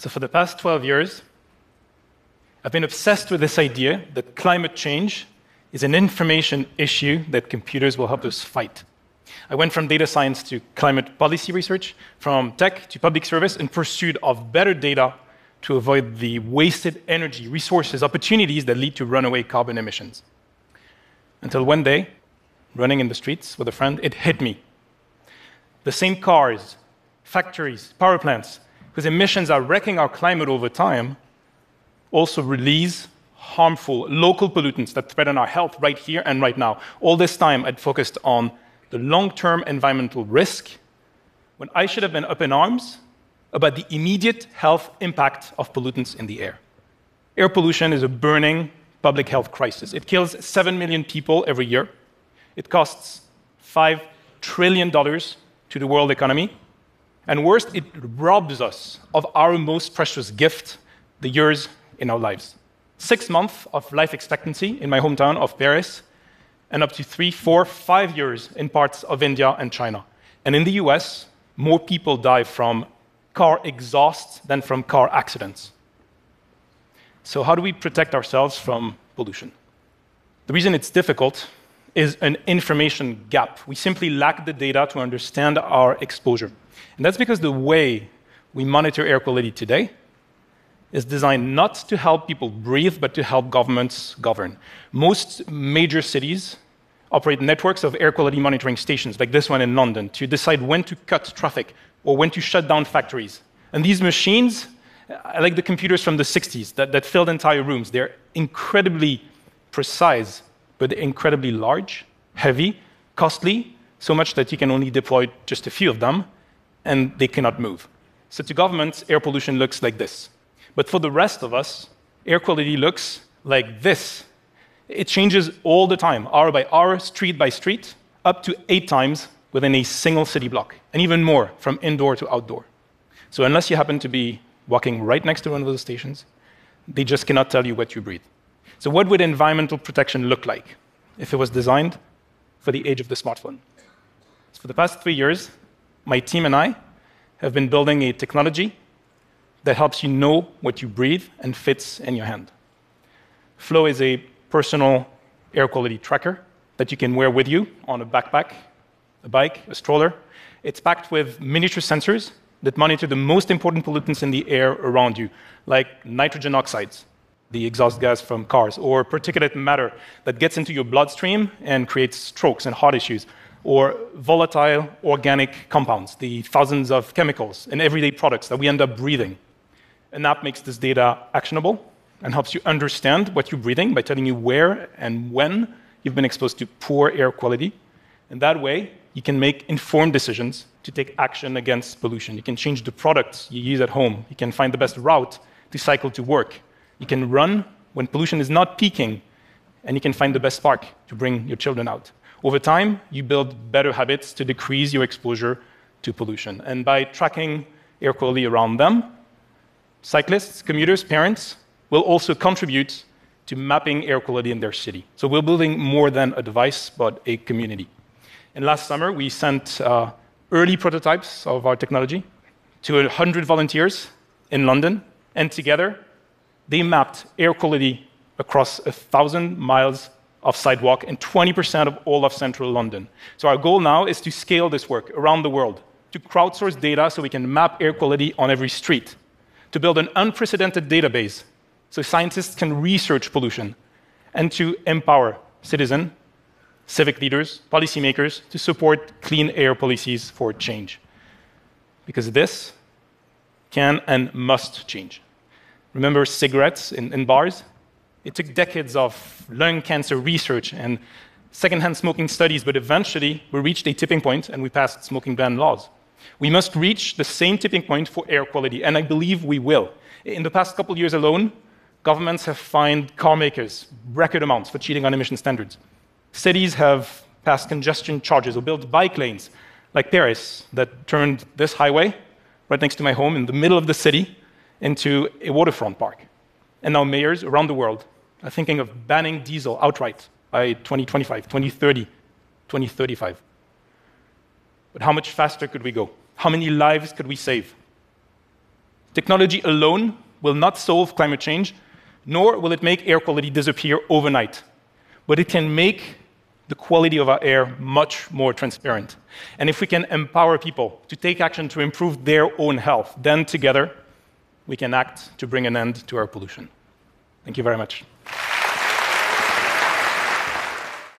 So, for the past 12 years, I've been obsessed with this idea that climate change is an information issue that computers will help us fight. I went from data science to climate policy research, from tech to public service in pursuit of better data to avoid the wasted energy, resources, opportunities that lead to runaway carbon emissions. Until one day, running in the streets with a friend, it hit me. The same cars, factories, power plants, whose emissions are wrecking our climate over time, also release harmful local pollutants that threaten our health right here and right now. All this time, I'd focused on the long term environmental risk when I should have been up in arms about the immediate health impact of pollutants in the air. Air pollution is a burning public health crisis. It kills 7 million people every year. It costs $5 trillion to the world economy. And worst, it robs us of our most precious gift, the years in our lives. Six months of life expectancy in my hometown of Paris, and up to three, four, five years in parts of India and China. And in the US, more people die from car exhaust than from car accidents. So, how do we protect ourselves from pollution? The reason it's difficult is an information gap. We simply lack the data to understand our exposure. And that's because the way we monitor air quality today is designed not to help people breathe, but to help governments govern. Most major cities operate networks of air quality monitoring stations, like this one in London, to decide when to cut traffic or when to shut down factories. And these machines, like the computers from the 60s that, that filled entire rooms. They're incredibly precise, but incredibly large, heavy, costly, so much that you can only deploy just a few of them, and they cannot move. So to governments, air pollution looks like this. But for the rest of us, air quality looks like this. It changes all the time, hour by hour, street by street, up to eight times within a single city block, and even more from indoor to outdoor. So, unless you happen to be walking right next to one of those stations, they just cannot tell you what you breathe. So, what would environmental protection look like if it was designed for the age of the smartphone? So for the past three years, my team and I have been building a technology that helps you know what you breathe and fits in your hand. Flow is a personal air quality tracker that you can wear with you on a backpack a bike, a stroller. It's packed with miniature sensors that monitor the most important pollutants in the air around you, like nitrogen oxides, the exhaust gas from cars, or particulate matter that gets into your bloodstream and creates strokes and heart issues, or volatile organic compounds, the thousands of chemicals in everyday products that we end up breathing. An app makes this data actionable and helps you understand what you're breathing by telling you where and when you've been exposed to poor air quality. And that way, you can make informed decisions to take action against pollution. You can change the products you use at home. You can find the best route to cycle to work. You can run when pollution is not peaking, and you can find the best park to bring your children out. Over time, you build better habits to decrease your exposure to pollution. And by tracking air quality around them, cyclists, commuters, parents will also contribute to mapping air quality in their city. So we're building more than a device, but a community. And last summer, we sent uh, early prototypes of our technology to 100 volunteers in London, and together they mapped air quality across 1,000 miles of sidewalk and 20% of all of central London. So our goal now is to scale this work around the world, to crowdsource data so we can map air quality on every street, to build an unprecedented database so scientists can research pollution, and to empower citizens civic leaders, policymakers to support clean air policies for change. Because this can and must change. Remember cigarettes in, in bars? It took decades of lung cancer research and secondhand smoking studies, but eventually we reached a tipping point and we passed smoking ban laws. We must reach the same tipping point for air quality, and I believe we will. In the past couple years alone, governments have fined car makers record amounts for cheating on emission standards. Cities have passed congestion charges or built bike lanes, like Paris, that turned this highway, right next to my home, in the middle of the city, into a waterfront park. And now mayors around the world are thinking of banning diesel outright by 2025, 2030, 2035. But how much faster could we go? How many lives could we save? Technology alone will not solve climate change, nor will it make air quality disappear overnight. But it can make the quality of our air much more transparent. And if we can empower people to take action to improve their own health, then together we can act to bring an end to our pollution. Thank you very much.